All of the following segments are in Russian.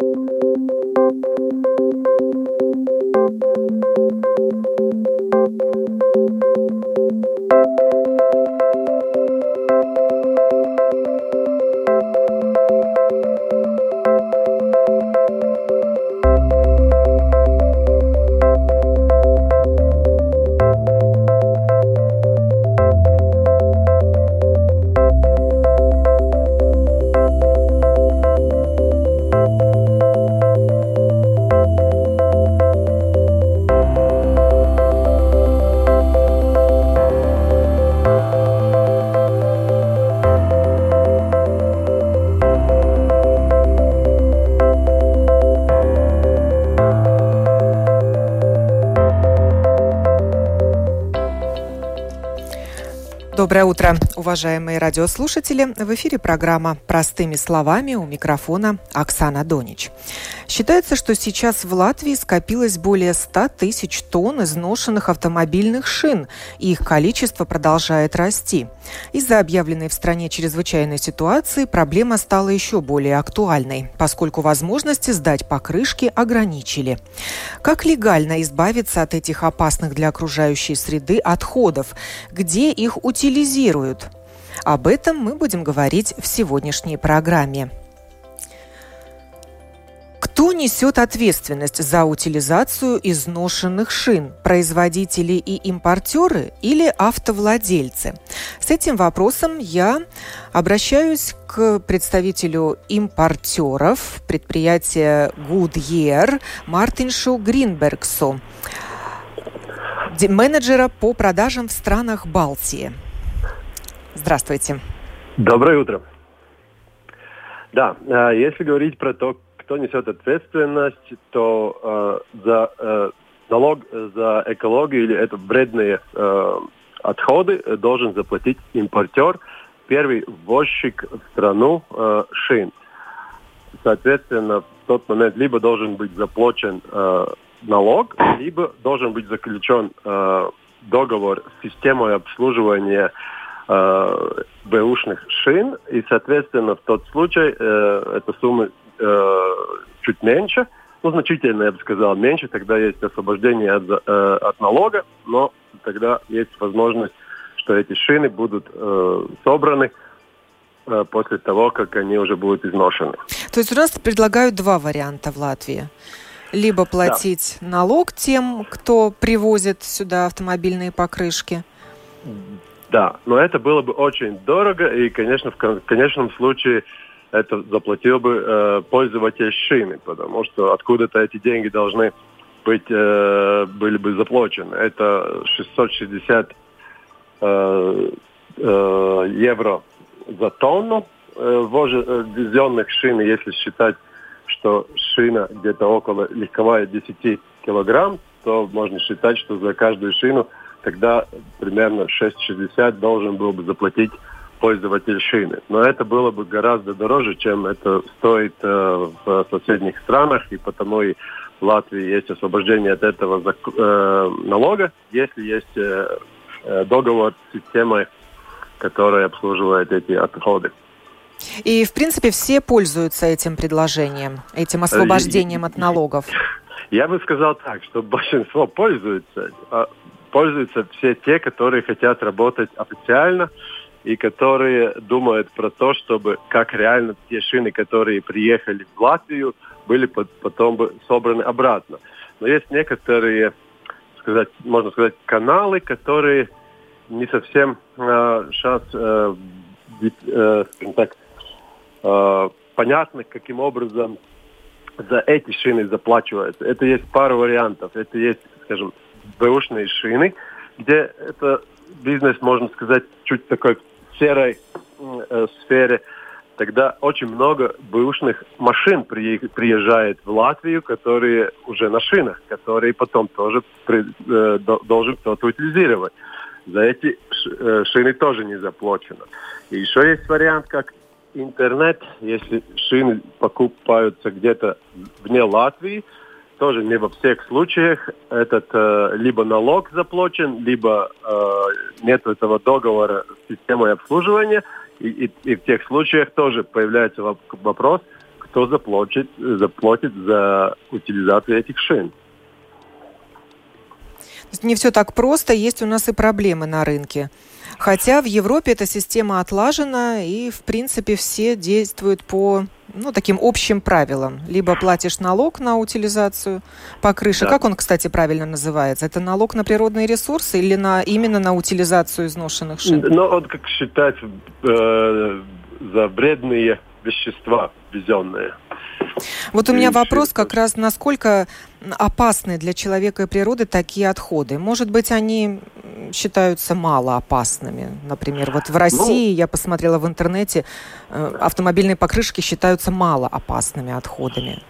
Thank you. Доброе утро, уважаемые радиослушатели. В эфире программа «Простыми словами» у микрофона Оксана Донич. Считается, что сейчас в Латвии скопилось более 100 тысяч тонн изношенных автомобильных шин, и их количество продолжает расти. Из-за объявленной в стране чрезвычайной ситуации проблема стала еще более актуальной, поскольку возможности сдать покрышки ограничили. Как легально избавиться от этих опасных для окружающей среды отходов? Где их утилизируют. Об этом мы будем говорить в сегодняшней программе. Кто несет ответственность за утилизацию изношенных шин? Производители и импортеры или автовладельцы? С этим вопросом я обращаюсь к представителю импортеров предприятия Goodyear Мартиншу Гринбергсу, менеджера по продажам в странах Балтии. Здравствуйте. Доброе утро. Да, э, если говорить про то, кто несет ответственность, то э, за э, налог за экологию или это вредные отходы должен заплатить импортер, первый ввозчик в страну шин. Соответственно, в тот момент либо должен быть заплачен налог, либо должен быть заключен договор с системой обслуживания э, бэушных шин, и, соответственно, в тот случай э, эта сумма э, чуть меньше, ну, значительно, я бы сказал, меньше, тогда есть освобождение от, э, от налога, но тогда есть возможность, что эти шины будут э, собраны э, после того, как они уже будут изношены. То есть у нас предлагают два варианта в Латвии. Либо платить да. налог тем, кто привозит сюда автомобильные покрышки, да, но это было бы очень дорого, и, конечно, в конечном случае это заплатил бы э, пользователь шины, потому что откуда-то эти деньги должны быть, э, были бы заплачены. Это 660 э, э, евро за тонну э, ввезенных шин, если считать, что шина где-то около легковая 10 килограмм, то можно считать, что за каждую шину тогда примерно 6,60 должен был бы заплатить пользователь шины. Но это было бы гораздо дороже, чем это стоит э, в соседних странах, и потому и в Латвии есть освобождение от этого э, налога, если есть э, э, договор с системой, которая обслуживает эти отходы. И, в принципе, все пользуются этим предложением, этим освобождением от налогов. Я бы сказал так, что большинство пользуются, а пользуются все те, которые хотят работать официально и которые думают про то, чтобы как реально те шины, которые приехали в Латвию, были потом бы собраны обратно. Но есть некоторые, сказать, можно сказать, каналы, которые не совсем э, сейчас, э, э, скажем так, э, понятно, каким образом за эти шины заплачивается. Это есть пара вариантов. Это есть, скажем, бэушные шины, где это бизнес, можно сказать, чуть такой серой э, сфере. Тогда очень много бэушных машин приезжает в Латвию, которые уже на шинах, которые потом тоже при, э, должен кто-то утилизировать. За эти э, шины тоже не заплачено. И еще есть вариант, как интернет, если шины покупаются где-то вне Латвии, тоже не во всех случаях этот э, либо налог заплачен, либо э, нет этого договора с системой обслуживания. И, и, и в тех случаях тоже появляется вопрос, кто заплатит, заплатит за утилизацию этих шин. Не все так просто, есть у нас и проблемы на рынке. Хотя в Европе эта система отлажена, и, в принципе, все действуют по ну, таким общим правилам. Либо платишь налог на утилизацию покрышек. Да. Как он, кстати, правильно называется? Это налог на природные ресурсы или на, именно на утилизацию изношенных шин? Ну, он как считать э, за вредные вещества ввезенные. Вот у меня вопрос как раз, насколько опасны для человека и природы такие отходы? Может быть, они считаются мало опасными? Например, вот в России, ну, я посмотрела в интернете, э, автомобильные покрышки считаются мало опасными отходами.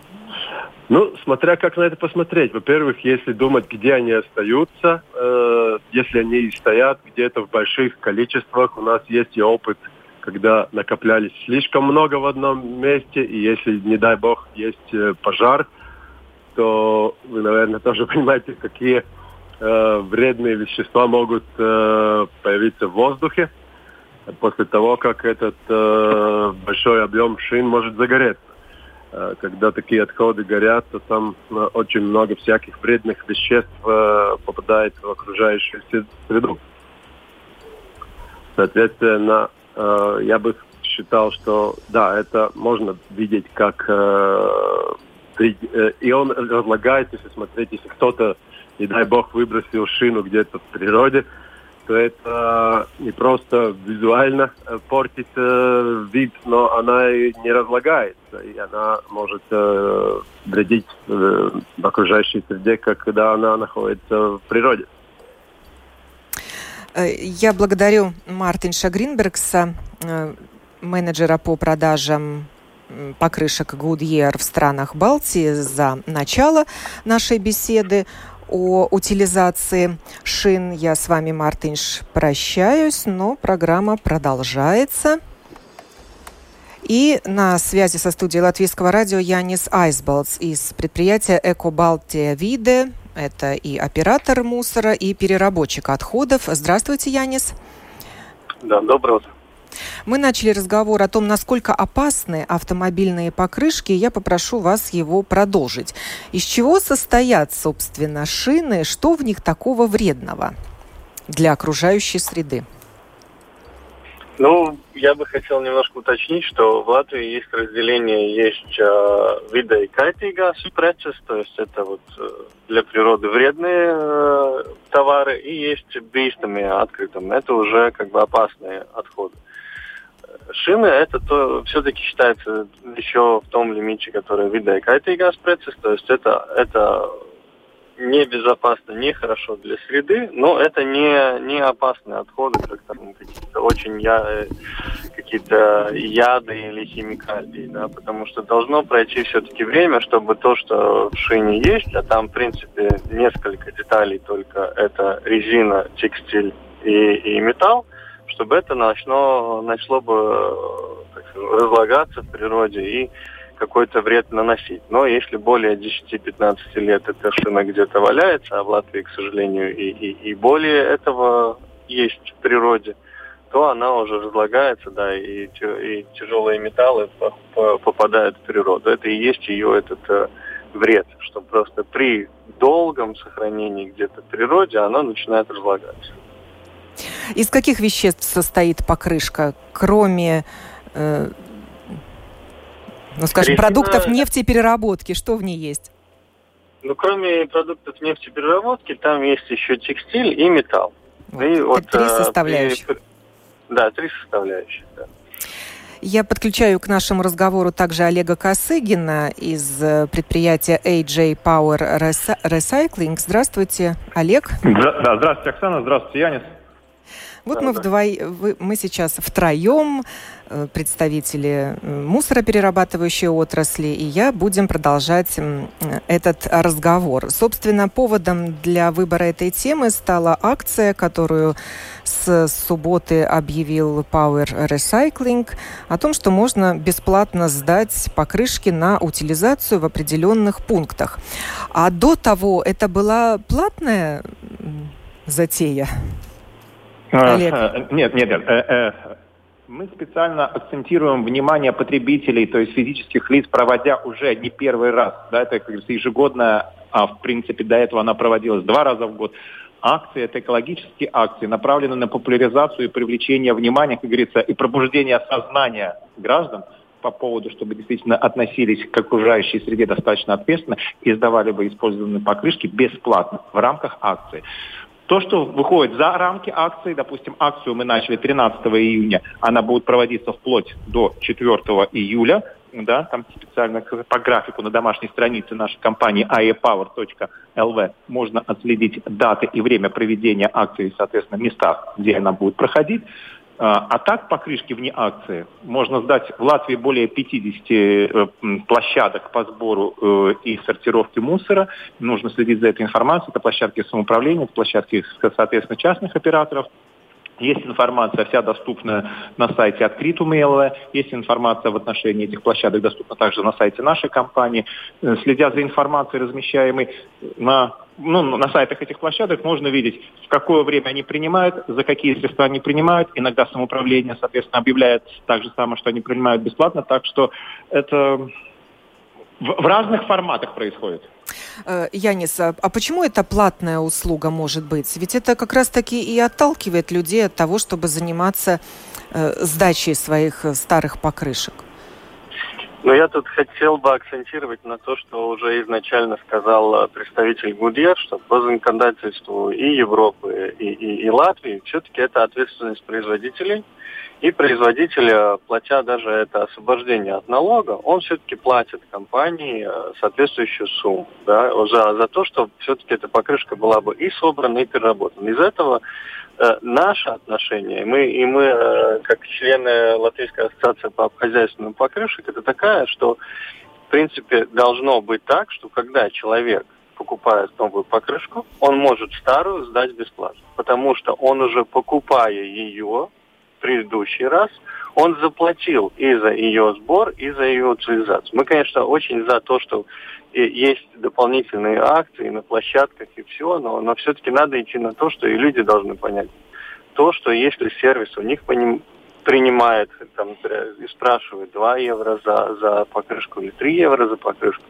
Ну, смотря как на это посмотреть. Во-первых, если думать, где они остаются, э, если они и стоят где-то в больших количествах, у нас есть и опыт – когда накоплялись слишком много в одном месте, и если, не дай бог, есть э, пожар, то вы, наверное, тоже понимаете, какие э, вредные вещества могут э, появиться в воздухе после того, как этот э, большой объем шин может загореться. Э, когда такие отходы горят, то там э, очень много всяких вредных веществ э, попадает в окружающую среду. Соответственно, Э, я бы считал, что да, это можно видеть как э, э, и он разлагается, если смотреть, если кто-то, не дай бог, выбросил шину где-то в природе, то это не просто визуально портит э, вид, но она и не разлагается, и она может э, вредить э, окружающей среде, когда она находится в природе. Э, я благодарю Мартинша Гринбергса, э, менеджера по продажам покрышек Goodyear в странах Балтии за начало нашей беседы о утилизации шин. Я с вами, Мартинш, прощаюсь, но программа продолжается. И на связи со студией Латвийского радио Янис Айсбалдс из предприятия «Эко Балтия Виде», это и оператор мусора, и переработчик отходов. Здравствуйте, Янис. Да, доброе утро. Мы начали разговор о том, насколько опасны автомобильные покрышки, я попрошу вас его продолжить. Из чего состоят, собственно, шины, что в них такого вредного для окружающей среды? Ну, я бы хотел немножко уточнить, что в Латвии есть разделение, есть э, виды кайтига прецес, то есть это вот э, для природы вредные э, товары, и есть бейстами открытым, это уже как бы опасные отходы. Шины это то все-таки считается еще в том лимите, который вида кайтига прецес, то есть это, это небезопасно, нехорошо для среды, но это не, не опасные отходы, как там какие-то очень я, э, какие-то яды или химикалии, да, потому что должно пройти все-таки время, чтобы то, что в шине есть, а там, в принципе, несколько деталей только, это резина, текстиль и, и металл, чтобы это начало, начало бы так сказать, разлагаться в природе и какой-то вред наносить. Но если более 10-15 лет эта шина где-то валяется, а в Латвии, к сожалению, и, и, и более этого есть в природе, то она уже разлагается, да, и, и тяжелые металлы попадают в природу. Это и есть ее этот э, вред, что просто при долгом сохранении где-то в природе она начинает разлагаться. Из каких веществ состоит покрышка, кроме э, ну, скажем, Резина... продуктов нефтепереработки, что в ней есть? Ну, кроме продуктов нефтепереработки, там есть еще текстиль и металл. Вот. И вот, три э, составляющих. При... Да, три составляющих, да. Я подключаю к нашему разговору также Олега Косыгина из э, предприятия AJ Power Recycling. Здравствуйте, Олег. Да, здравствуйте, Оксана. Здравствуйте, Янис. Вот да, мы да. вдвоем, мы сейчас втроем, э, представители мусороперерабатывающей отрасли, и я будем продолжать этот разговор. Собственно, поводом для выбора этой темы стала акция, которую с субботы объявил Power Recycling о том, что можно бесплатно сдать покрышки на утилизацию в определенных пунктах. А до того это была платная затея? Олег. Нет, нет, нет. мы специально акцентируем внимание потребителей, то есть физических лиц, проводя уже не первый раз. Да, это, как говорится, ежегодная, а в принципе до этого она проводилась два раза в год. Акции – это экологические акции, направленные на популяризацию и привлечение внимания, как говорится, и пробуждение сознания граждан по поводу, чтобы действительно относились к окружающей среде достаточно ответственно и сдавали бы использованные покрышки бесплатно в рамках акции. То, что выходит за рамки акции, допустим, акцию мы начали 13 июня, она будет проводиться вплоть до 4 июля, да, там специально по графику на домашней странице нашей компании aepower.lv можно отследить даты и время проведения акции, соответственно, места, где она будет проходить. А, а так по крышке вне акции можно сдать в Латвии более 50 э, площадок по сбору э, и сортировке мусора. Нужно следить за этой информацией. Это площадки самоуправления, это площадки, соответственно, частных операторов. Есть информация вся доступна на сайте Откритум.ЛВ, есть информация в отношении этих площадок доступна также на сайте нашей компании. Э, следя за информацией, размещаемой на, ну, на сайтах этих площадок, можно видеть, в какое время они принимают, за какие средства они принимают. Иногда самоуправление, соответственно, объявляет так же самое, что они принимают бесплатно. Так что это в, в разных форматах происходит. Э, Янис, а, а почему это платная услуга может быть? Ведь это как раз-таки и отталкивает людей от того, чтобы заниматься э, сдачей своих э, старых покрышек. Но я тут хотел бы акцентировать на то, что уже изначально сказал представитель Гудьер, что по законодательству и Европы, и, и, и Латвии все-таки это ответственность производителей – и производитель, платя даже это освобождение от налога, он все-таки платит компании э, соответствующую сумму да, за, за то, что все-таки эта покрышка была бы и собрана, и переработана. Из этого э, наше отношение, мы, и мы, э, как члены Латвийской ассоциации по хозяйственным покрышек, это такая, что в принципе должно быть так, что когда человек покупает новую покрышку, он может старую сдать бесплатно, потому что он уже покупая ее, предыдущий раз, он заплатил и за ее сбор, и за ее утилизацию. Мы, конечно, очень за то, что есть дополнительные акции на площадках и все, но, но все-таки надо идти на то, что и люди должны понять. То, что если сервис у них поним, принимает, там, и спрашивает 2 евро за, за покрышку или 3 евро за покрышку,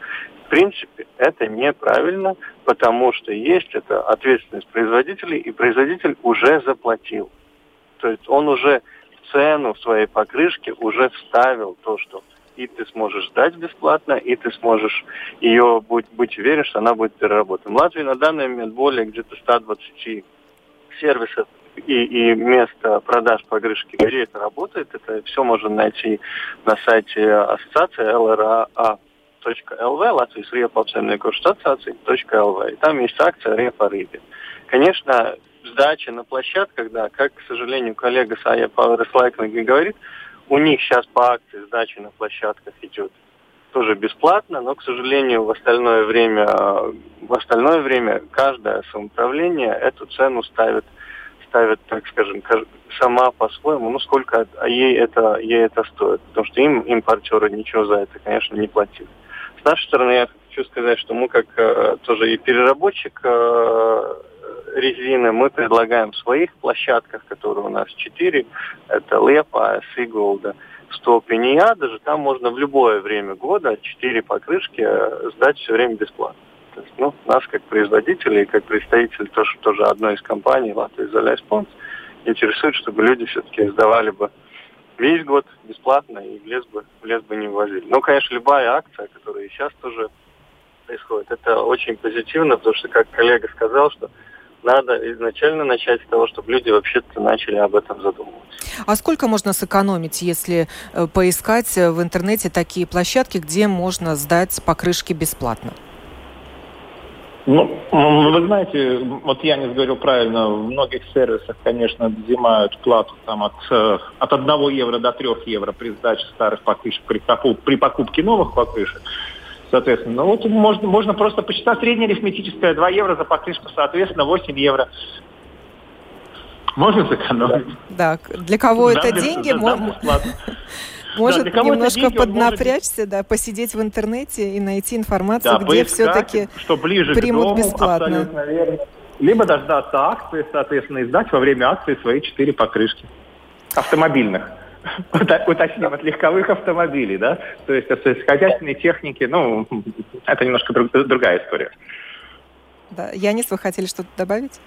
в принципе, это неправильно, потому что есть это ответственность производителей, и производитель уже заплатил. То есть он уже цену своей покрышке уже вставил то, что и ты сможешь сдать бесплатно, и ты сможешь ее быть, быть уверен, что она будет переработана. В Латвии на данный момент более где-то 120 сервисов и, и место продаж покрышки, где это работает. Это все можно найти на сайте ассоциации LRA.lv, Латвии с Репа ассоциации.lv. И там есть акция Репа Рыбе. Конечно, сдача на площадках, да, как, к сожалению, коллега Сая Power Recycling говорит, у них сейчас по акции сдача на площадках идет тоже бесплатно, но, к сожалению, в остальное время, в остальное время каждое самоуправление эту цену ставит, ставит, так скажем, сама по-своему, ну, сколько ей это, ей это стоит. Потому что им импортеры ничего за это, конечно, не платили. С нашей стороны, я хочу сказать, что мы как э, тоже и переработчик э, резины мы предлагаем в своих площадках, которые у нас четыре. Это Лепа, Сиголда, Столпин и я. Даже там можно в любое время года четыре покрышки э, сдать все время бесплатно. То есть, ну, нас как производители и как представитель тоже, тоже одной из компаний Латвия Изоляй Спонс интересует, чтобы люди все-таки сдавали бы весь год бесплатно и в лес бы, в лес бы не ввозили. Ну, конечно, любая акция, которая сейчас тоже происходит, это очень позитивно, потому что, как коллега сказал, что надо изначально начать с того, чтобы люди вообще-то начали об этом задумываться. А сколько можно сэкономить, если э, поискать э, в интернете такие площадки, где можно сдать покрышки бесплатно? Ну, вы знаете, вот я не говорил правильно, в многих сервисах, конечно, взимают плату там от, э, от 1 евро до 3 евро при сдаче старых покрышек, при, при покупке новых покрышек. Соответственно, ну вот можно, можно просто посчитать средняя арифметическая 2 евро за покрышку, соответственно, 8 евро. Можно сэкономить. Да, для кого да, это без, деньги? Да, Может да, немножко деньги, поднапрячься, может... да, посидеть в интернете и найти информацию, да, где все-таки примут дому, бесплатно. Либо дождаться акции, соответственно, и сдать во время акции свои четыре покрышки автомобильных. Уточним, от легковых автомобилей, да? То есть от сельскохозяйственной техники, ну, это немножко друг, другая история. Да. Янис, вы хотели что-то добавить?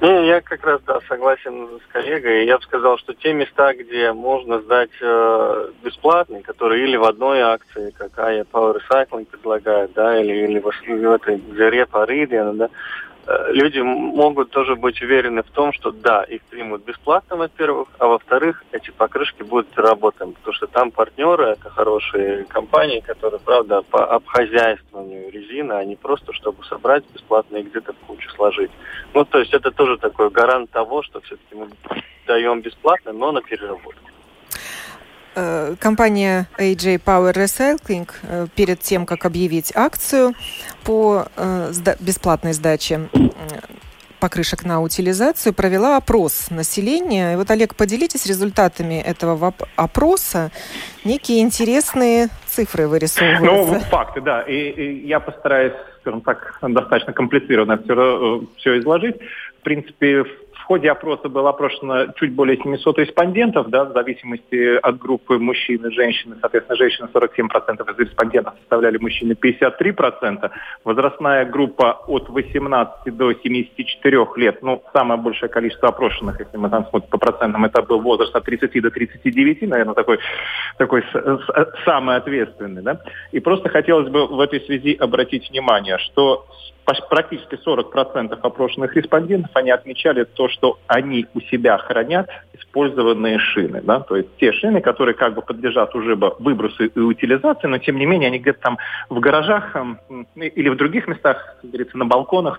Не, я как раз да, согласен с коллегой. Я бы сказал, что те места, где можно сдать э, бесплатно, которые или в одной акции, какая Power Recycling предлагает, да, или, или в, в этой Зере Паридиана, да, люди могут тоже быть уверены в том, что да, их примут бесплатно, во-первых, а во-вторых, эти покрышки будут работать, потому что там партнеры, это хорошие компании, которые, правда, по обхозяйствованию резины, а не просто, чтобы собрать бесплатно и где-то в кучу сложить. Ну, то есть это тоже такой гарант того, что все-таки мы даем бесплатно, но на переработку. Э, компания AJ Power Recycling э, перед тем, как объявить акцию по э, бесплатной сдаче покрышек на утилизацию, провела опрос населения. И вот, Олег, поделитесь результатами этого опроса. Некие интересные цифры вырисовываются. Ну, факты, да. И, и я постараюсь, скажем так, достаточно комплицированно все, все изложить. В принципе, в ходе опроса было опрошено чуть более 700 респондентов, да, в зависимости от группы мужчин и женщин. Соответственно, женщины 47% из респондентов составляли мужчины 53%. Возрастная группа от 18 до 74 лет, ну, самое большее количество опрошенных, если мы там смотрим по процентам, это был возраст от 30 до 39, наверное, такой, такой самый ответственный. Да? И просто хотелось бы в этой связи обратить внимание, что практически 40% опрошенных респондентов, они отмечали то, что они у себя хранят использованные шины. Да? То есть те шины, которые как бы подлежат уже выбросу и утилизации, но тем не менее они где-то там в гаражах или в других местах, как говорится, на балконах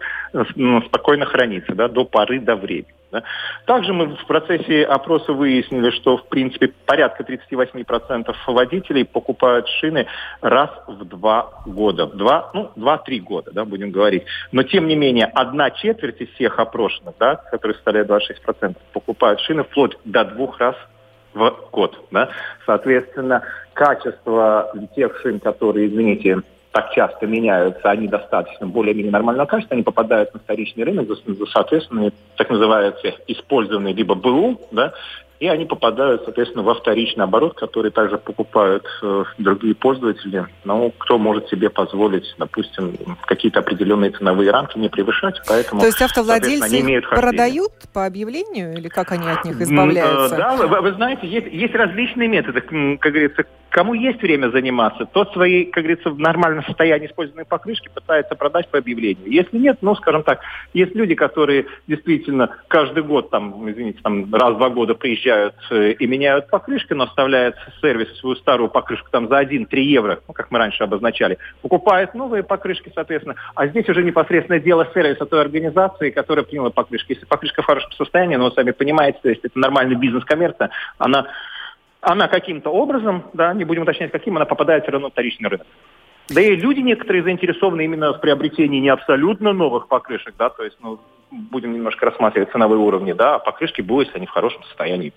ну, спокойно хранится да, до поры до времени. Да. Также мы в процессе опроса выяснили, что в принципе порядка 38% водителей покупают шины раз в два года. Два, ну, два-три года, да, будем говорить. Но тем не менее, одна четверть из всех опрошенных, да, которые составляют 26%, покупают шины вплоть до двух раз в год. Да? Соответственно, качество тех шин, которые, извините, так часто меняются, они достаточно более-менее нормального качества, они попадают на вторичный рынок за, за соответственно, так называемые использованные либо БУ, да, и они попадают, соответственно, во вторичный оборот, который также покупают э, другие пользователи. Но кто может себе позволить, допустим, какие-то определенные ценовые рамки не превышать, поэтому... То есть автовладельцы они имеют продают по объявлению или как они от них избавляются? Да, вы, вы знаете, есть, есть различные методы, как говорится, Кому есть время заниматься, тот свои, как говорится, в нормальном состоянии использованные покрышки пытается продать по объявлению. Если нет, ну, скажем так, есть люди, которые действительно каждый год, там, извините, там, раз в два года приезжают э, и меняют покрышки, но оставляют сервис свою старую покрышку там за 1-3 евро, ну, как мы раньше обозначали, покупают новые покрышки, соответственно. А здесь уже непосредственное дело сервиса той организации, которая приняла покрышки. Если покрышка в хорошем состоянии, ну, вы сами понимаете, то есть это нормальный бизнес-коммерция, она она каким-то образом, да, не будем уточнять каким, она попадает все равно в вторичный рынок. Да и люди некоторые заинтересованы именно в приобретении не абсолютно новых покрышек, да, то есть, ну, будем немножко рассматривать ценовые уровни, да, а покрышки будут, они в хорошем состоянии.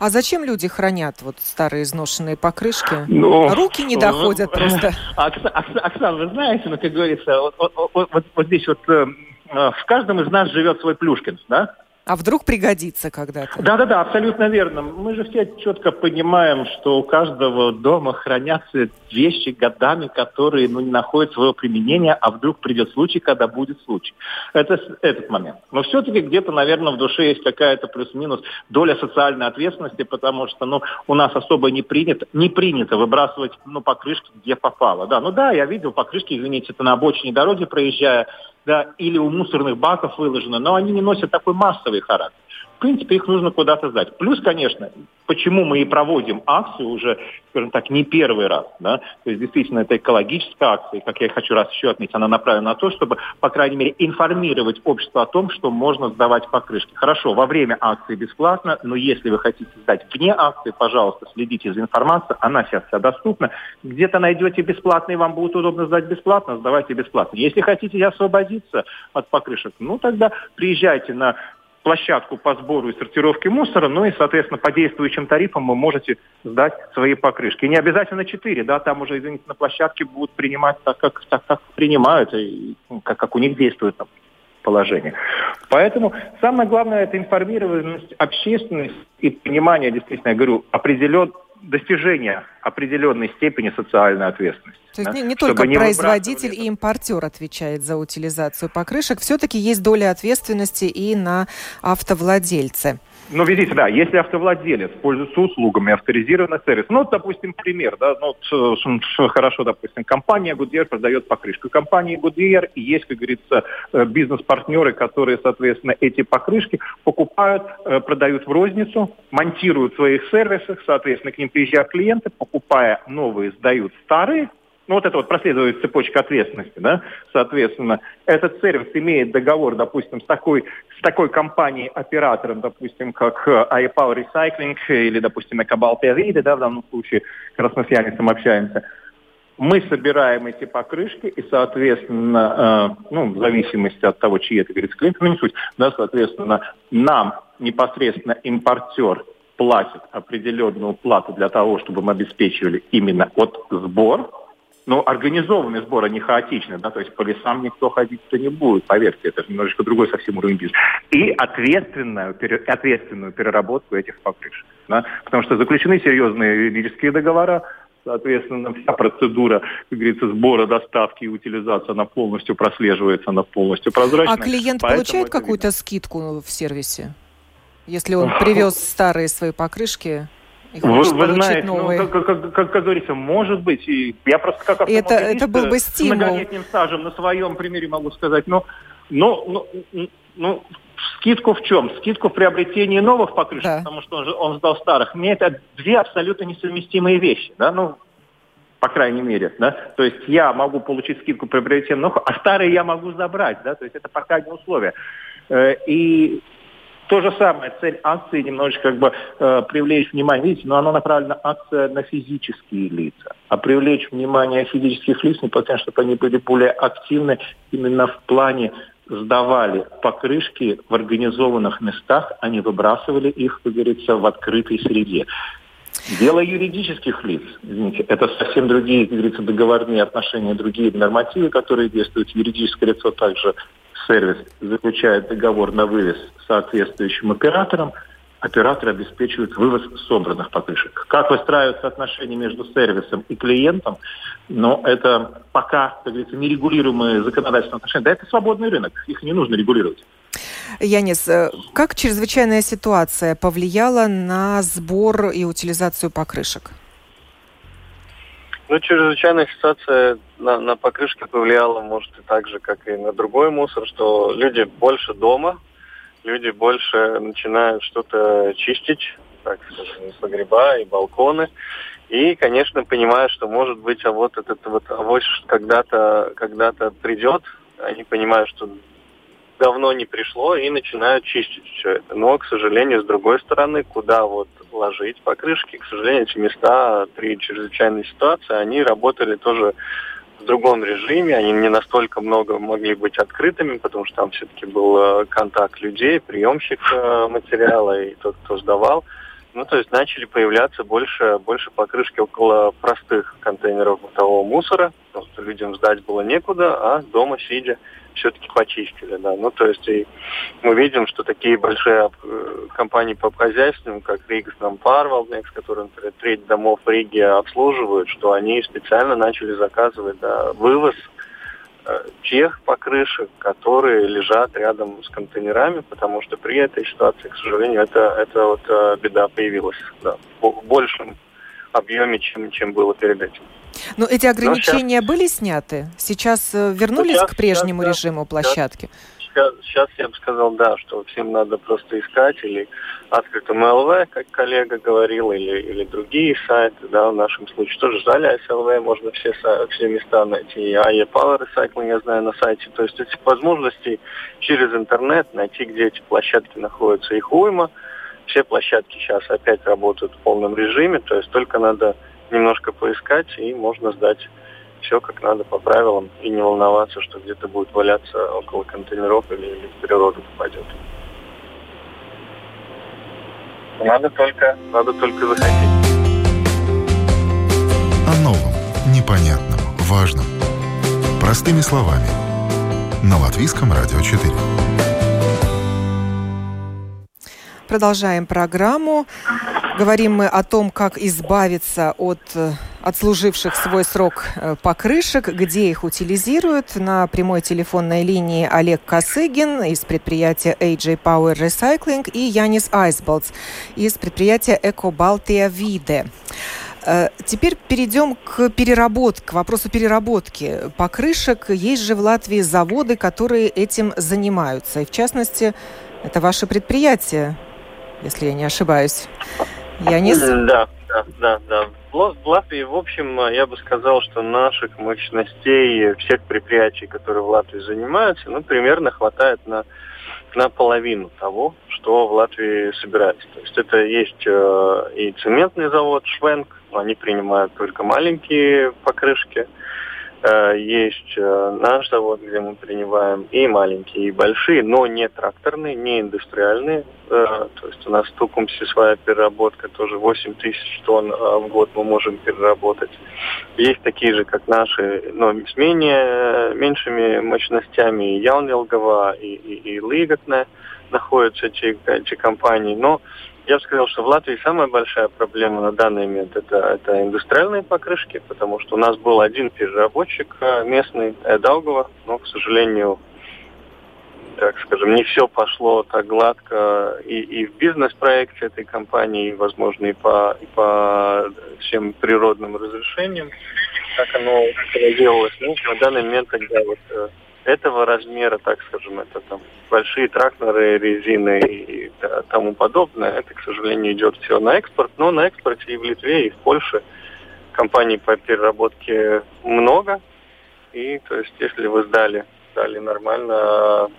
А зачем люди хранят вот старые изношенные покрышки? Ну, Руки не доходят ну, просто. Оксана, вы знаете, ну, как говорится, вот, вот, вот, вот здесь вот э, э, в каждом из нас живет свой Плюшкин, да? А вдруг пригодится когда-то? Да-да-да, абсолютно верно. Мы же все четко понимаем, что у каждого дома хранятся вещи годами, которые ну, не находят своего применения, а вдруг придет случай, когда будет случай. Это этот момент. Но все-таки где-то, наверное, в душе есть какая-то плюс-минус доля социальной ответственности, потому что ну, у нас особо не принято, не принято выбрасывать ну, покрышки, где попало. Да, ну да, я видел покрышки, извините, это на обочине дороги проезжая, да, или у мусорных баков выложено, но они не носят такой массовый характер принципе, их нужно куда-то сдать. Плюс, конечно, почему мы и проводим акцию уже, скажем так, не первый раз. Да? То есть, действительно, это экологическая акция, и, как я хочу раз еще отметить, она направлена на то, чтобы, по крайней мере, информировать общество о том, что можно сдавать покрышки. Хорошо, во время акции бесплатно, но если вы хотите сдать вне акции, пожалуйста, следите за информацией, она сейчас вся доступна. Где-то найдете бесплатно, и вам будет удобно сдать бесплатно, сдавайте бесплатно. Если хотите освободиться от покрышек, ну тогда приезжайте на площадку по сбору и сортировке мусора, ну и, соответственно, по действующим тарифам вы можете сдать свои покрышки. И не обязательно 4, да, там уже, извините, на площадке будут принимать так, как, так, как принимают, и, ну, как, как у них действует там, положение. Поэтому самое главное – это информированность общественности и понимание, действительно, я говорю, определен, достижения определенной степени социальной ответственности. То есть да? не, не только не производитель и импортер отвечает за утилизацию покрышек, все-таки есть доля ответственности и на автовладельце. Ну, видите, да, если автовладелец пользуется услугами авторизированных сервисов, ну, допустим, пример, да, ну, хорошо, допустим, компания Goodyear продает покрышку. Компании Goodyear есть, как говорится, э, бизнес-партнеры, которые, соответственно, эти покрышки покупают, э, продают в розницу, монтируют в своих сервисах, соответственно, к ним приезжают клиенты, покупая новые, сдают старые, ну, вот это вот проследует цепочка ответственности, да, соответственно, этот сервис имеет договор, допустим, с такой, с такой компанией-оператором, допустим, как iPower Recycling или, допустим, Экобал Периды, да, в данном случае, как раз мы с общаемся, мы собираем эти покрышки и, соответственно, э, ну, в зависимости от того, чьи это, говорится, клиенты, ну, не суть, да, соответственно, нам непосредственно импортер платит определенную плату для того, чтобы мы обеспечивали именно от сбор, но организованный сбор, а не хаотичный, да, то есть по лесам никто ходить-то не будет, поверьте, это немножечко другой совсем уровень бизнеса. И ответственную, ответственную переработку этих покрышек, да, потому что заключены серьезные юридические договора, соответственно, вся процедура, как говорится, сбора, доставки и утилизации, она полностью прослеживается, она полностью прозрачна. А клиент получает какую-то скидку в сервисе, если он привез старые свои покрышки? Вы, вы знаете, ну, новые. Ну, как, как, как, как говорится, может быть. И я просто как это, это был бы стимул. с многолетним стажем на своем примере могу сказать, но, но, но, ну, скидку в чем? Скидку в приобретении новых покрышек, да. потому что он, же, он сдал старых. Мне это две абсолютно несовместимые вещи, да, ну, по крайней мере, да, то есть я могу получить скидку при приобретении новых, а старые я могу забрать, да, то есть это пока не условие. Э, и то же самое, цель акции немножечко как бы э, привлечь внимание, видите, но она направлена акция на физические лица. А привлечь внимание физических лиц не потому, чтобы они были более активны именно в плане сдавали покрышки в организованных местах, не выбрасывали их, как говорится, в открытой среде. Дело юридических лиц, извините, это совсем другие, как говорится, договорные отношения, другие нормативы, которые действуют. Юридическое лицо также сервис заключает договор на вывез соответствующим оператором, оператор обеспечивает вывоз собранных покрышек. Как выстраиваются отношения между сервисом и клиентом, но это пока, как говорится, нерегулируемые законодательные отношения. Да это свободный рынок, их не нужно регулировать. Янис, э, как чрезвычайная ситуация повлияла на сбор и утилизацию покрышек? Ну, чрезвычайная ситуация на, на покрышке повлияла, может, и так же, как и на другой мусор, что люди больше дома, люди больше начинают что-то чистить, так скажем, и погреба, и балконы. И, конечно, понимают, что, может быть, а вот этот вот авось когда-то когда придет, они понимают, что давно не пришло и начинают чистить все это. Но, к сожалению, с другой стороны, куда вот ложить покрышки, к сожалению, эти места при чрезвычайной ситуации, они работали тоже в другом режиме, они не настолько много могли быть открытыми, потому что там все-таки был э, контакт людей, приемщик э, материала и тот, кто сдавал. Ну, то есть начали появляться больше, больше покрышки около простых контейнеров бытового мусора, потому что людям сдать было некуда, а дома сидя все-таки почистили, да. Ну, то есть и мы видим, что такие большие э, компании по хозяйству, как Ригас Нампар, Валнекс, которые, например, треть домов в Риге обслуживают, что они специально начали заказывать да, вывоз э, тех покрышек, которые лежат рядом с контейнерами, потому что при этой ситуации, к сожалению, это, это вот э, беда появилась да, в большем объеме, чем, чем было перед этим. Но эти ограничения сейчас... были сняты? Сейчас э, вернулись сейчас, к прежнему сейчас, режиму площадки? Сейчас, сейчас я бы сказал, да, что всем надо просто искать или открытым ЛВ, как коллега говорил, или, или другие сайты, да, в нашем случае тоже ждали СЛВ, можно все, все места найти. А я Power Recycling, я знаю, на сайте. То есть этих возможностей через интернет найти, где эти площадки находятся, их уйма. Все площадки сейчас опять работают в полном режиме, то есть только надо немножко поискать, и можно сдать все как надо по правилам и не волноваться, что где-то будет валяться около контейнеров или, или в природу попадет. Надо только, надо только захотеть. О новом, непонятном, важном. Простыми словами. на Латвийском радио 4. Продолжаем программу. Говорим мы о том, как избавиться от э, отслуживших свой срок э, покрышек, где их утилизируют. На прямой телефонной линии Олег Косыгин из предприятия AJ Power Recycling и Янис Айсболтс из предприятия Экобалтия Виде. Э, теперь перейдем к переработке, к вопросу переработки покрышек. Есть же в Латвии заводы, которые этим занимаются. И в частности, это ваше предприятие, если я не ошибаюсь. Я не... Да, да, да, да. В Латвии, в общем, я бы сказал, что наших мощностей, всех предприятий, которые в Латвии занимаются, ну, примерно хватает на на половину того, что в Латвии собирается. То есть это есть э, и цементный завод Швенк, они принимают только маленькие покрышки. Есть э, наш завод, где мы принимаем и маленькие, и большие, но не тракторные, не индустриальные. Э, то есть у нас в Тукумсе своя переработка, тоже 8 тысяч тонн в год мы можем переработать. Есть такие же, как наши, но с менее, меньшими мощностями, и Яунелгова, и, и, и Лигатне находятся эти, эти компании. Но я бы сказал, что в Латвии самая большая проблема на данный момент это, это индустриальные покрышки, потому что у нас был один переработчик э, местный, Эдалгова, но, к сожалению, так скажем, не все пошло так гладко и, и в бизнес-проекте этой компании, и, возможно, и по, и по всем природным разрешениям, как оно, как делалось. Ну, на данный момент тогда вот э, этого размера, так скажем, это там большие тракторы, резины и тому подобное, это, к сожалению, идет все на экспорт. Но на экспорте и в Литве, и в Польше компаний по переработке много. И то есть, если вы сдали, сдали нормально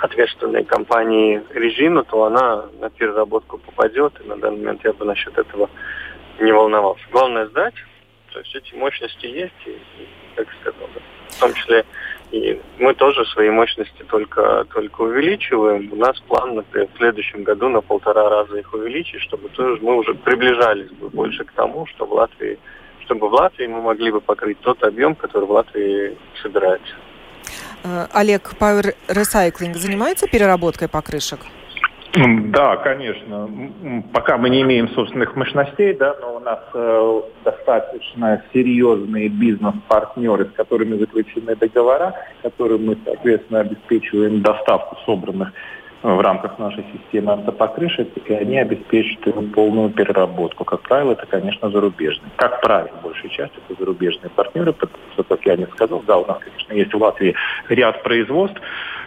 ответственной компании резину, то она на переработку попадет. И на данный момент я бы насчет этого не волновался. Главное сдать. То есть эти мощности есть, и, и как сказал, в том числе и мы тоже свои мощности только, только увеличиваем. У нас план, например, в следующем году на полтора раза их увеличить, чтобы тоже мы уже приближались бы больше к тому, что в Латвии, чтобы в Латвии мы могли бы покрыть тот объем, который в Латвии собирается. Э, Олег, Power Recycling занимается переработкой покрышек? Да, конечно. Пока мы не имеем собственных мощностей, да, но у нас э, достаточно серьезные бизнес-партнеры, с которыми заключены договора, которым мы, соответственно, обеспечиваем доставку собранных э, в рамках нашей системы автопокрышек, и они обеспечивают полную переработку. Как правило, это, конечно, зарубежные. Как правило, большая часть это зарубежные партнеры, потому что, как я не сказал, да, у нас, конечно, есть в Латвии ряд производств,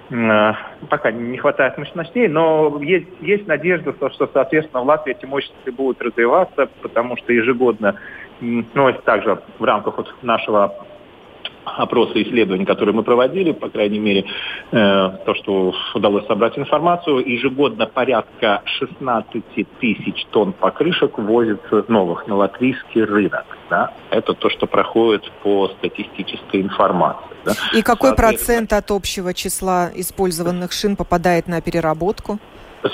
пока не хватает мощностей, но есть, есть надежда, что, соответственно, в Латвии эти мощности будут развиваться, потому что ежегодно, ну, это также в рамках вот нашего опросы и исследований, которые мы проводили, по крайней мере, э, то, что удалось собрать информацию, ежегодно порядка 16 тысяч тонн покрышек возится новых на латвийский рынок. Да? Это то, что проходит по статистической информации. Да? И какой процент от общего числа использованных шин попадает на переработку?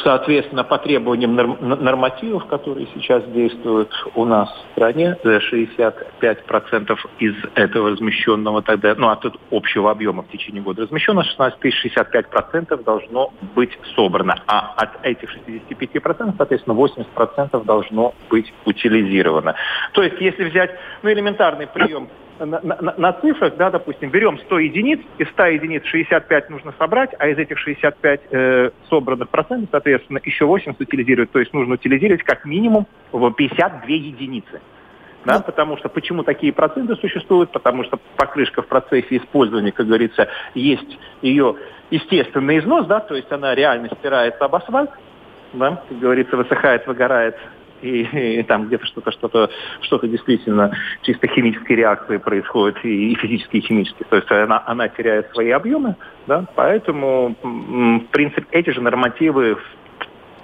Соответственно, по требованиям нормативов, которые сейчас действуют у нас в стране, 65% из этого размещенного тогда, ну, от общего объема в течение года размещено 16 тысяч, 65% должно быть собрано. А от этих 65%, соответственно, 80% должно быть утилизировано. То есть, если взять, ну, элементарный прием на, на, на цифрах, да, допустим, берем 100 единиц, из 100 единиц 65 нужно собрать, а из этих 65 э, собранных процентов, соответственно, еще 80 утилизировать. То есть нужно утилизировать как минимум 52 единицы. Да, потому что почему такие проценты существуют? Потому что покрышка в процессе использования, как говорится, есть ее естественный износ, да, то есть она реально стирается об асфальт, да, как говорится, высыхает, выгорает, и, и там где-то что-то, что-то, что-то действительно чисто химические реакции происходят, и, и физические, и химические. То есть она, она теряет свои объемы, да, поэтому, в принципе, эти же нормативы в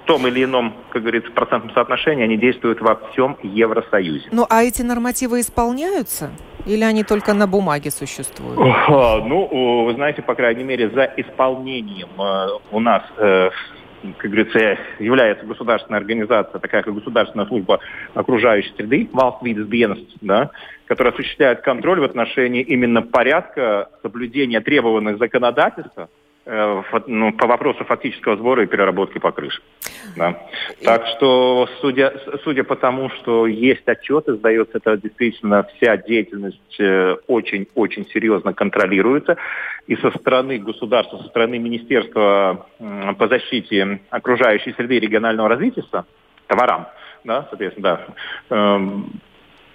том или ином, как говорится, процентном соотношении, они действуют во всем Евросоюзе. Ну, а эти нормативы исполняются? Или они только на бумаге существуют? Ну, вы знаете, по крайней мере, за исполнением э, у нас э, как говорится, является государственная организация, такая как государственная служба окружающей среды, Валсвидсбенст, да, которая осуществляет контроль в отношении именно порядка соблюдения требованных законодательства ну, по вопросу фактического сбора и переработки покрышек. Да. Так что, судя, судя по тому, что есть отчеты, сдается, это действительно вся деятельность очень-очень э, серьезно контролируется. И со стороны государства, со стороны Министерства по защите окружающей среды и регионального развития, товарам, да, соответственно, да, эм,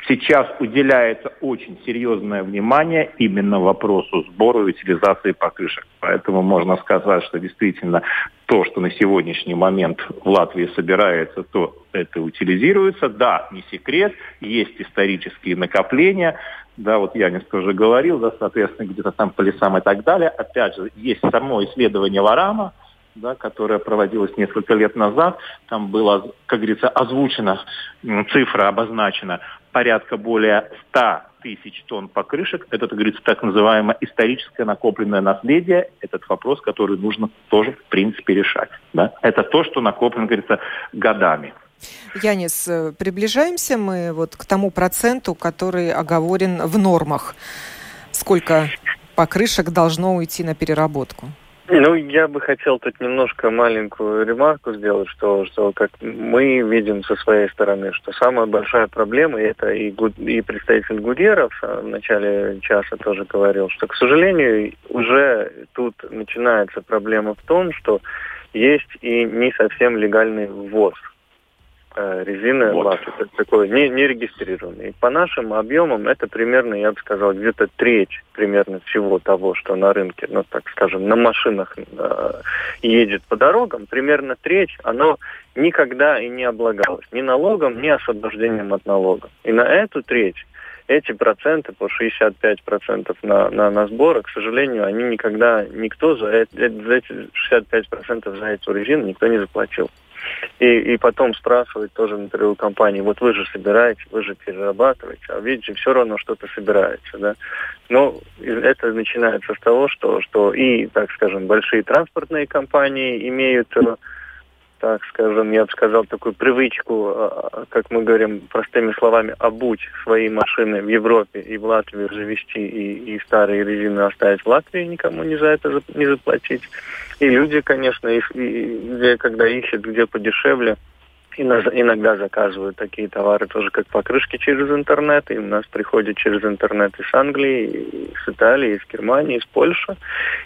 Сейчас уделяется очень серьезное внимание именно вопросу сбора и утилизации покрышек. Поэтому можно сказать, что действительно то, что на сегодняшний момент в Латвии собирается, то это утилизируется. Да, не секрет, есть исторические накопления. Да, вот Янис тоже говорил, да, соответственно, где-то там по лесам и так далее. Опять же, есть само исследование Варама, да, которая проводилась несколько лет назад. Там была, как говорится, озвучена цифра, обозначена порядка более 100 тысяч тонн покрышек. Это, как говорится, так называемое историческое накопленное наследие. Этот вопрос, который нужно тоже, в принципе, решать. Да? Это то, что накоплено, говорится, годами. Янис, э, приближаемся мы вот к тому проценту, который оговорен в нормах. Сколько покрышек должно уйти на переработку? Ну, я бы хотел тут немножко маленькую ремарку сделать, что, что как мы видим со своей стороны, что самая большая проблема, это и, и представитель Гудеров в начале часа тоже говорил, что, к сожалению, уже тут начинается проблема в том, что есть и не совсем легальный ввоз резины вот. лак. Это такой не, не регистрированный. по нашим объемам это примерно, я бы сказал, где-то треть примерно всего того, что на рынке, ну так скажем, на машинах э, едет по дорогам, примерно треть, оно никогда и не облагалось ни налогом, ни освобождением от налога. И на эту треть эти проценты, по 65% на, на, на сборы, к сожалению, они никогда, никто за, это, за эти 65% за эту резину никто не заплатил. И, и потом спрашивать тоже на тревогу компании, вот вы же собираете, вы же перерабатываете, а видите, все равно что-то собирается, да. Но это начинается с того, что, что и, так скажем, большие транспортные компании имеют так скажем, я бы сказал, такую привычку, а, как мы говорим простыми словами, обуть свои машины в Европе и в Латвию завести и, и старые резины оставить в Латвии, никому не за это не заплатить. И люди, конечно, и, и, где, когда ищут, где подешевле, иногда заказывают такие товары тоже как покрышки через интернет, и у нас приходят через интернет из Англии, из Италии, из Германии, из Польши.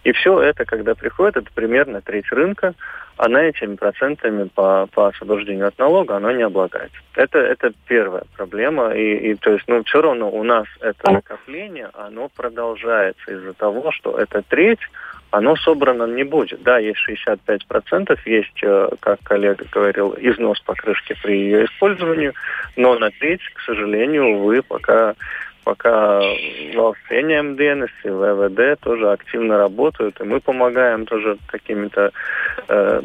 И все это, когда приходит, это примерно треть рынка, она этими процентами по, по освобождению от налога, она не облагается. Это, это первая проблема. И, и то есть, ну, все равно у нас это накопление, оно продолжается из-за того, что эта треть, оно собрано не будет. Да, есть 65%, есть, э, как коллега говорил, износ покрышки при ее использовании, но на треть, к сожалению, увы, пока пока valsts ieņēmuma dienas и ВВД тоже активно работают, и мы помогаем тоже какими-то, э,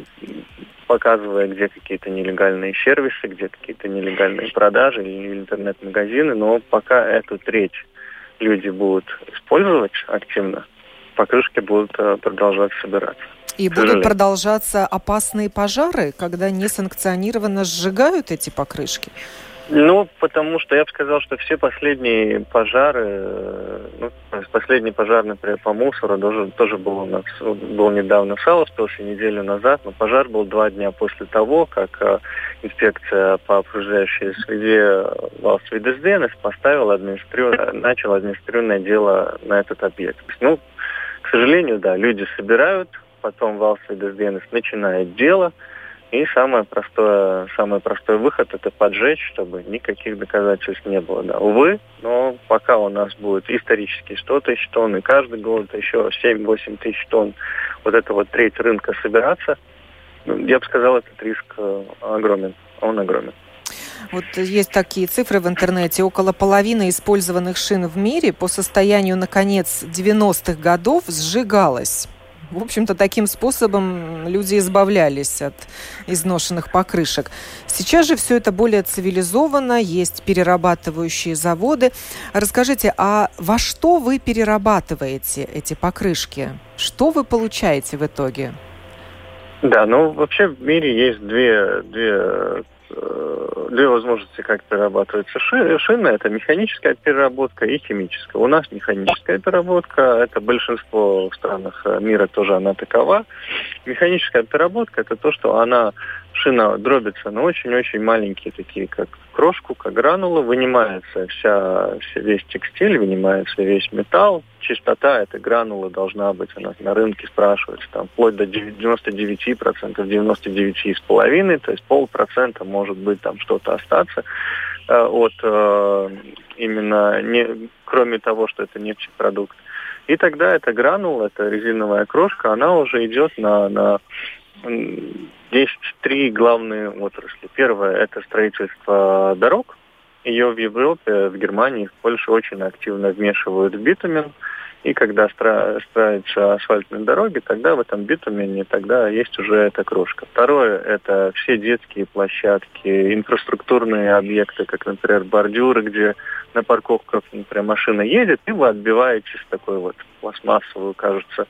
показывая, где какие-то нелегальные сервисы, где какие-то нелегальные продажи или интернет-магазины, но пока эту треть люди будут использовать активно, покрышки будут э, продолжать собираться. И будут продолжаться опасные пожары, когда несанкционированно сжигают эти покрышки? Ну, потому что я бы сказал, что все последние пожары, э, ну, последний пожар, например, по мусору тоже, тоже был у нас, был недавно в Саласпилсе, неделю назад, но пожар был два дня после того, как э, инспекция по окружающей среде Valsts Видесденес поставила администрированное, начала административное дело на этот объект. Ну, к сожалению, да, люди собирают, потом Valsts Видесденес начинает дело, и самое простое, самый простой выход это поджечь, чтобы никаких доказательств не было. Да. Увы, но пока у нас будет исторически 100 тысяч тонн, и каждый год еще 7-8 тысяч тонн, вот это вот треть рынка собираться, ну, я бы сказал, этот риск э, огромен. Он огромен. Вот есть такие цифры в интернете. Около половины использованных шин в мире по состоянию на конец 90-х годов сжигалось. В общем-то, таким способом люди избавлялись от изношенных покрышек. Сейчас же все это более цивилизованно, есть перерабатывающие заводы. Расскажите, а во что вы перерабатываете эти покрышки? Что вы получаете в итоге? Да, ну вообще в мире есть две, две две возможности, как перерабатывается шина. Это механическая переработка и химическая. У нас механическая переработка, это большинство в странах мира тоже она такова. Механическая переработка это то, что она шина дробится на очень-очень маленькие такие, как крошку, как гранулы, вынимается вся, вся весь текстиль, вынимается весь металл. Чистота этой гранулы должна быть, она на рынке спрашивается, там, вплоть до 99%, 99,5%, то есть полпроцента может быть там что-то остаться э, от э, именно, не, кроме того, что это нефтепродукт. И тогда эта гранула, эта резиновая крошка, она уже идет на, на есть три главные отрасли. Первое – это строительство дорог. Ее в Европе, в Германии, в Польше очень активно вмешивают в битумен. И когда строятся асфальтные дороги, тогда в этом битумене тогда есть уже эта крошка. Второе – это все детские площадки, инфраструктурные объекты, как, например, бордюры, где на парковках, например, машина едет, и вы отбиваетесь такой вот пластмассовую, кажется,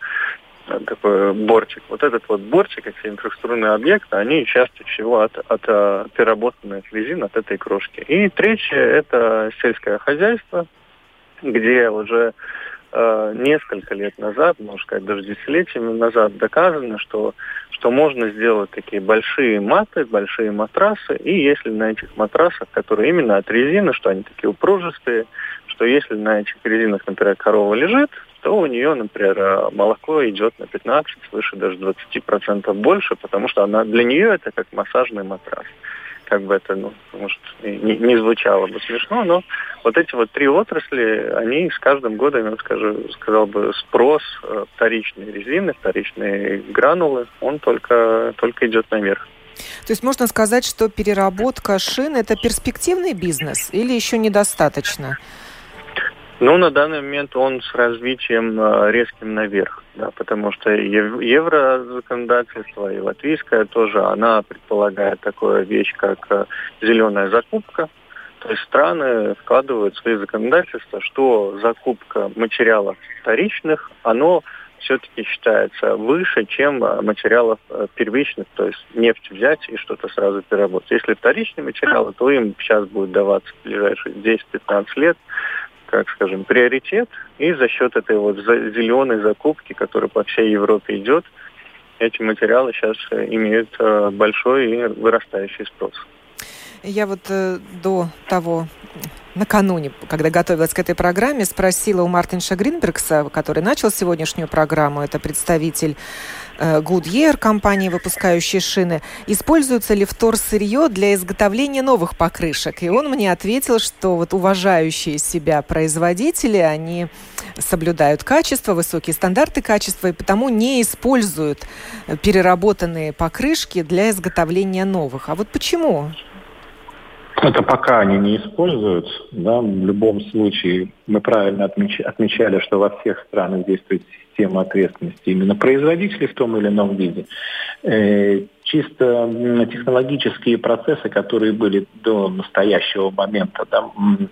такой борчик. Вот этот вот борчик, эти инфраструктурные объекты, они чаще всего от, от, от переработанных резин, от этой крошки. И третье – это сельское хозяйство, где уже э, несколько лет назад, можно сказать, даже десятилетиями назад доказано, что, что можно сделать такие большие маты, большие матрасы, и если на этих матрасах, которые именно от резины, что они такие упружистые, что если на этих резинах, например, корова лежит, то у нее, например, э, молоко идет на 15, свыше даже 20% больше, потому что она для нее это как массажный матрас. Как бы это, ну, может, не, не звучало бы смешно, но вот эти вот три отрасли, они с каждым годом, я скажу, сказал бы, спрос э, вторичной резины, вторичные гранулы, он только, только идет наверх. То есть можно сказать, что переработка шин – это перспективный бизнес или еще недостаточно? Ну, на данный момент он с развитием э, резким наверх, да, потому что евро законодательство и латвийское тоже, она предполагает такую вещь, как э, зеленая закупка. То есть страны вкладывают в свои законодательства, что закупка материалов вторичных, оно все-таки считается выше, чем э, материалов первичных, то есть нефть взять и что-то сразу переработать. Если вторичные материалы, то им сейчас будет даваться в ближайшие 10-15 лет как скажем, приоритет. И за счет этой вот зеленой закупки, которая по всей Европе идет, эти материалы сейчас имеют э, большой и вырастающий спрос. Я вот э, до того накануне, когда готовилась к этой программе, спросила у Мартинша Гринбергса, который начал сегодняшнюю программу, это представитель э, Goodyear, компании, выпускающей шины, используется ли вторсырье для изготовления новых покрышек. И он мне ответил, что вот уважающие себя производители, они соблюдают качество, высокие стандарты качества, и потому не используют переработанные покрышки для изготовления новых. А вот почему? Это пока они не используют. Да, в любом случае, мы правильно отмеч, отмечали, что во всех странах действует система ответственности именно производителей в том или ином виде. Чисто технологические процессы, которые были до настоящего момента, да,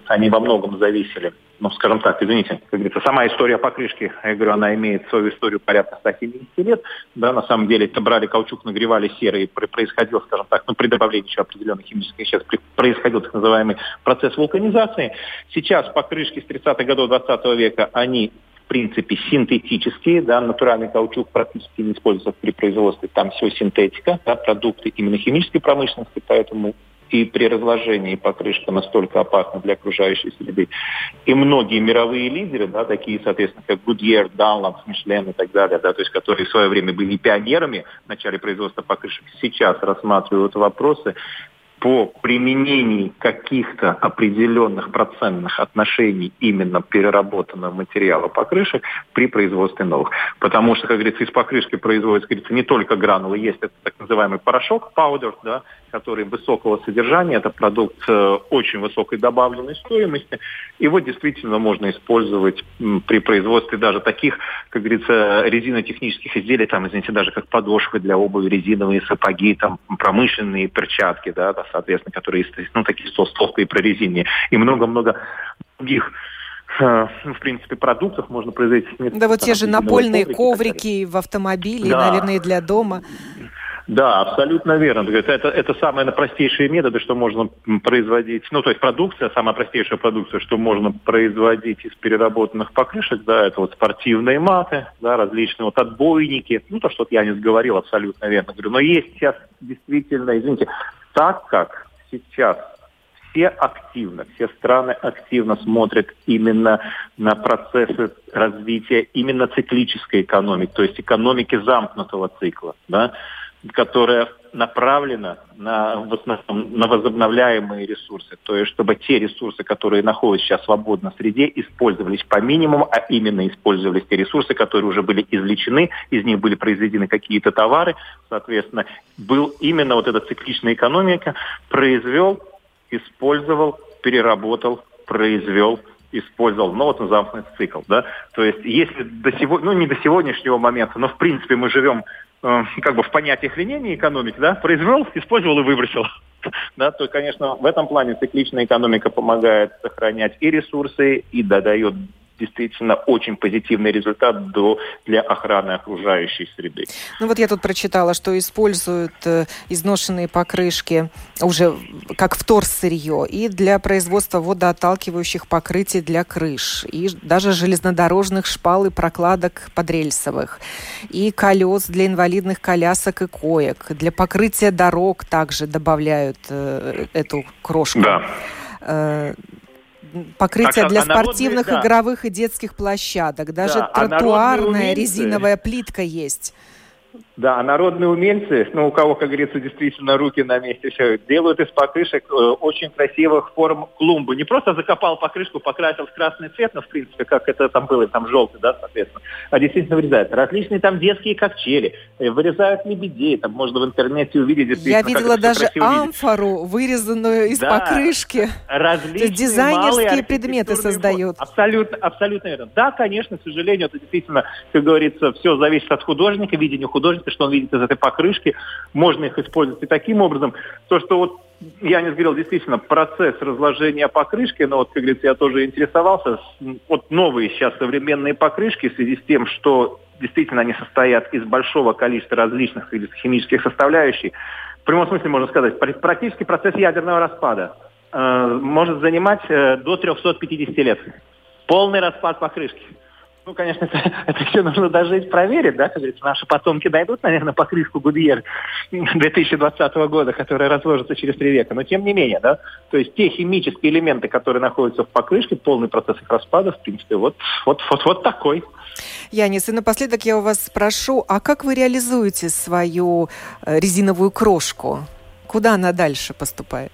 они во многом зависели, ну, скажем так, извините, как говорится, сама история покрышки, я говорю, она имеет свою историю порядка 170 лет, да, на самом деле, это брали каучук, нагревали серый, происходил, скажем так, ну, при добавлении еще определенных химических веществ, происходил так называемый процесс вулканизации. Сейчас покрышки с 30-х годов 20 века, они в принципе, синтетические, да, натуральный каучук практически не используется при производстве, там все синтетика, да, продукты именно химической промышленности, поэтому и при разложении покрышка настолько опасна для окружающей среды. И многие мировые лидеры, да, такие, соответственно, как Goodyear, Dunlop, Michelin и так далее, да, то есть которые в свое время были пионерами в начале производства покрышек, сейчас рассматривают вопросы по применению каких-то определенных процентных отношений именно переработанного материала покрышек при производстве новых. Потому что, как говорится, из покрышки производится, говорится, не только гранулы, есть этот так называемый порошок, powder, да, который высокого содержания, это продукт э, очень высокой добавленной стоимости. Его действительно можно использовать при производстве даже таких, как говорится, резинотехнических изделий, там, извините, даже как подошвы для обуви, резиновые сапоги, там, промышленные перчатки, да, да соответственно, которые, ну, такие толстые прорезинные, и много-много других э, в принципе, продуктов можно производить. Да, вот те же напольные коврики в автомобиле, да. наверное, и для дома. Да, абсолютно верно. Это, это самые простейшие методы, что можно производить. Ну, то есть продукция, самая простейшая продукция, что можно производить из переработанных покрышек, да, это вот спортивные маты, да, различные вот отбойники. Ну, то, что я не говорил, абсолютно верно. Говорю, но есть сейчас действительно, извините, так как сейчас все активно, все страны активно смотрят именно на процессы развития именно циклической экономики, то есть экономики замкнутого цикла, да, которая направлена на, в основном, на возобновляемые ресурсы. То есть, чтобы те ресурсы, которые находятся сейчас свободно в среде, использовались по минимуму, а именно использовались те ресурсы, которые уже были извлечены, из них были произведены какие-то товары. Соответственно, был именно вот эта цикличная экономика, произвел использовал, переработал, произвел, использовал. Ну, вот он замкнутый цикл, да. То есть, если до сегодня, ну, не до сегодняшнего момента, но, в принципе, мы живем как бы в понятиях линейной экономики, да, произвел, использовал и выбросил. Да, то, конечно, в этом плане цикличная экономика помогает сохранять и ресурсы, и дает действительно очень позитивный результат до, для охраны окружающей среды. Ну вот я тут прочитала, что используют э, изношенные покрышки уже как вторсырье и для производства водоотталкивающих покрытий для крыш, и даже железнодорожных шпал и прокладок подрельсовых, и колес для инвалидных колясок и коек. Для покрытия дорог также добавляют э, эту крошку. Да. Э, покрытие а, для а спортивных, народные, игровых и детских площадок. Даже да, а тротуарная а резиновая плитка есть. Да, народные умельцы, ну, у кого, как говорится, действительно руки на месте, все, делают из покрышек э, очень красивых форм клумбы. Не просто закопал покрышку, покрасил в красный цвет, но, в принципе, как это там было, там желтый, да, соответственно, а действительно вырезают. Различные там детские ковчели, э, вырезают лебедей, там можно в интернете увидеть действительно, Я видела даже амфору, видеть. вырезанную из да, покрышки. Различные дизайнерские предметы создают. Абсолютно, абсолютно верно. Да, конечно, к сожалению, это действительно, как говорится, все зависит от художника, видения художника, продукты, что он видит из этой покрышки, можно их использовать и таким образом. То, что вот я не говорил, действительно, процесс разложения покрышки, но вот, как говорится, я тоже интересовался. Вот новые сейчас современные покрышки в связи с тем, что действительно они состоят из большого количества различных химических составляющих, в прямом смысле можно сказать, практически процесс ядерного распада э, может занимать э, до 350 лет. Полный распад покрышки. Ну, конечно, это, это все нужно дожить, проверить, да, как говорится, наши потомки дойдут, наверное, по крышку Гудьер 2020 года, которая разложится через три века, но тем не менее, да, то есть те химические элементы, которые находятся в покрышке, полный процесс их распада, в принципе, вот, вот, вот, вот такой. Янис, и напоследок я у вас спрошу, а как вы реализуете свою э, резиновую крошку? Куда она дальше поступает?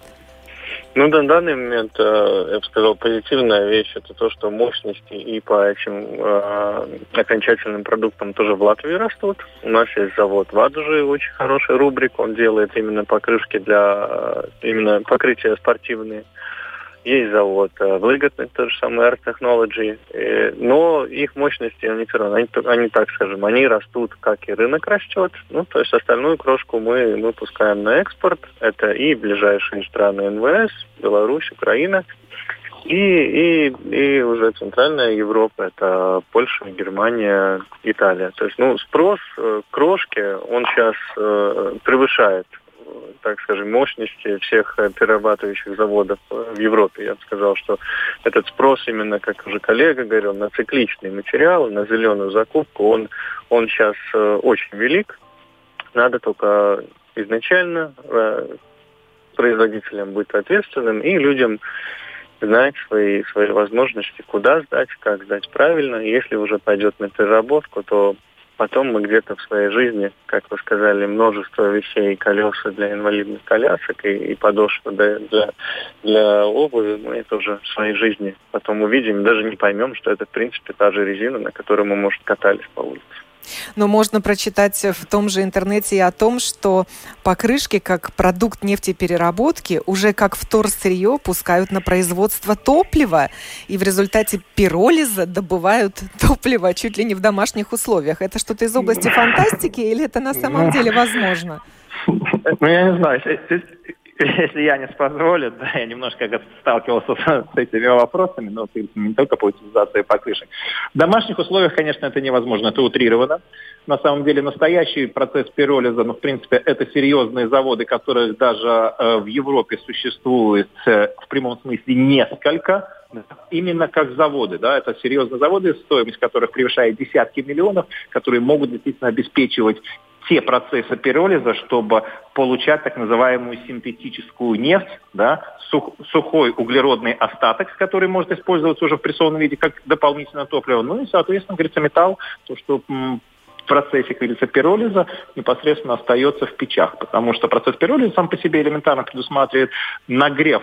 Ну, на данный момент, э, я бы сказал, позитивная вещь это то, что мощности и по этим э, окончательным продуктам тоже в Латвии растут. У нас есть завод в Адуже, очень хороший рубрик, он делает именно покрышки для э, именно покрытия спортивные. Есть завод э, выгодный, тот же самый Earth Technology, э, но их мощности, они все равно, они, они, так скажем, они растут, как и рынок растет. Ну, то есть остальную крошку мы выпускаем на экспорт. Это и ближайшие страны НВС, Беларусь, Украина, и, и, и уже центральная Европа, это Польша, Германия, Италия. То есть, ну, спрос э, крошки, он сейчас превышает так скажем, мощности всех э, перерабатывающих заводов э, в Европе. Я бы сказал, что этот спрос именно, как уже коллега говорил, на цикличные материалы, на зеленую закупку, он, он сейчас э, очень велик. Надо только изначально производителям быть ответственным и людям знать свои, свои возможности, куда сдать, как сдать правильно. Если уже пойдет на переработку, то Потом мы где-то в своей жизни, как вы сказали, множество вещей, колеса для инвалидных колясок и, и подошвы для, для, для обуви, мы это уже в своей жизни потом увидим, даже не поймем, что это, в принципе, та же резина, на которой мы, может, катались по улице. Но можно прочитать в том же интернете и о том, что покрышки как продукт нефтепереработки уже как вторсырье пускают на производство топлива. И в результате пиролиза добывают топливо чуть ли не в домашних условиях. Это что-то из области фантастики или это на самом деле возможно? Ну, я не знаю. если я не позволит, да, я немножко сталкивался с, с этими вопросами, но не только по утилизации покрышек. В домашних условиях, конечно, это невозможно, это утрировано. На самом деле настоящий процесс пиролиза, ну, в принципе, это серьезные заводы, которые даже э, в Европе существуют э, в прямом смысле несколько, именно как заводы. Да, это серьезные заводы, стоимость которых превышает десятки миллионов, которые могут действительно обеспечивать те процессы пиролиза, чтобы получать так называемую синтетическую нефть, да, сух, сухой углеродный остаток, который может использоваться уже в прессованном виде как дополнительное топливо. Ну и, соответственно, говорится, металл, то, что в процессе, как говорится, пиролиза непосредственно остается в печах, потому что процесс пиролиза сам по себе элементарно предусматривает нагрев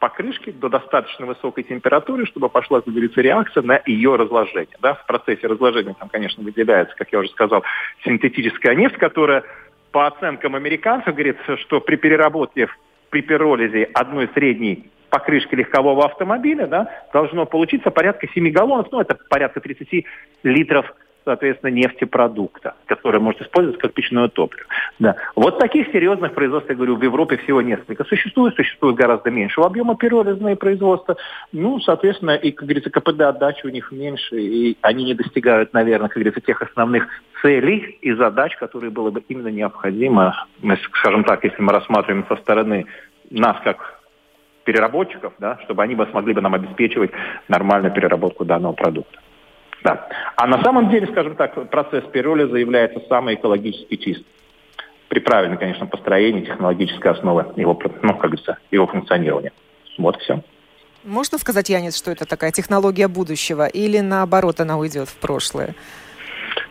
покрышки до достаточно высокой температуры, чтобы пошла, как реакция на ее разложение. Да? В процессе разложения там, конечно, выделяется, как я уже сказал, синтетическая нефть, которая по оценкам американцев говорится, что при переработке при пиролизе одной средней покрышки легкового автомобиля да, должно получиться порядка 7 галлонов, ну это порядка 30 литров соответственно, нефтепродукта, который может использоваться как печное топливо. Да. Вот таких серьезных производств, я говорю, в Европе всего несколько существует, существует гораздо меньшего объема пиролизные производства. Ну, соответственно, и, как говорится, КПД отдачи у них меньше, и они не достигают, наверное, как говорится, тех основных целей и задач, которые было бы именно необходимо, скажем так, если мы рассматриваем со стороны нас как переработчиков, да, чтобы они бы смогли бы нам обеспечивать нормальную переработку данного продукта. Да. А на самом деле, скажем так, процесс пиролиза является самый экологически чистым. При правильном, конечно, построении технологической основы его, ну, как говорится, его функционирования. Вот все. Можно сказать, Янис, что это такая технология будущего или наоборот она уйдет в прошлое?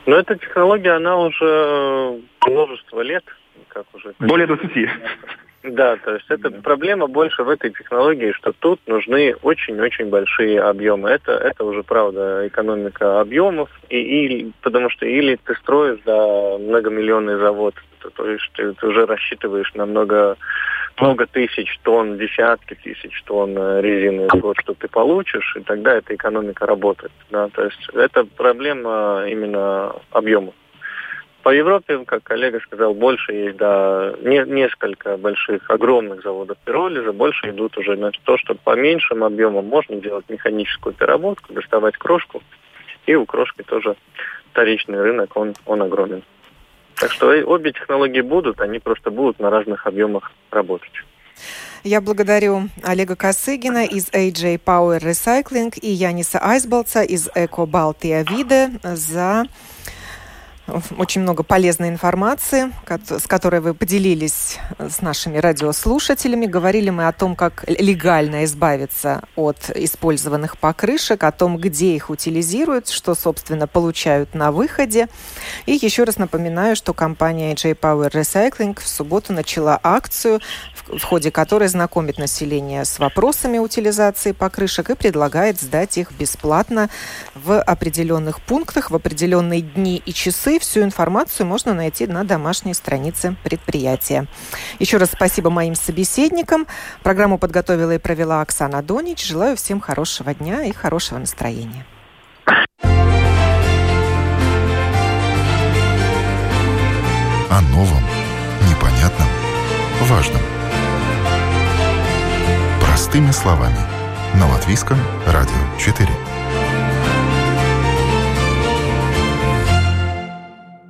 Ну, эта технология, она уже множество лет, как уже... Более 20. Да, то есть эта проблема больше в этой технологии, что тут нужны очень-очень большие объемы. Это, это уже правда экономика объемов, и, и, потому что или ты строишь да, многомиллионный завод, то, то есть ты, ты уже рассчитываешь на много, много тысяч тонн, десятки тысяч тонн резины в год, что ты получишь, и тогда эта экономика работает. Да? То есть это проблема именно объемов. По Европе, как коллега сказал, больше есть, да, не, несколько больших, огромных заводов пиролиза, больше идут уже на то, что по меньшим объемам можно делать механическую переработку, доставать крошку, и у крошки тоже вторичный рынок, он, он огромен. Так что обе технологии будут, они просто будут на разных объемах работать. Я благодарю Олега Косыгина из AJ Power Recycling и Яниса Айсболца из Эко Балтия Виде за очень много полезной информации, с которой вы поделились с нашими радиослушателями. Говорили мы о том, как легально избавиться от использованных покрышек, о том, где их утилизируют, что, собственно, получают на выходе. И еще раз напоминаю, что компания J Power Recycling в субботу начала акцию, в ходе которой знакомит население с вопросами утилизации покрышек и предлагает сдать их бесплатно в определенных пунктах, в определенные дни и часы всю информацию можно найти на домашней странице предприятия. Еще раз спасибо моим собеседникам. Программу подготовила и провела Оксана Донич. Желаю всем хорошего дня и хорошего настроения. О новом, непонятном, важном. Простыми словами. На Латвийском радио 4.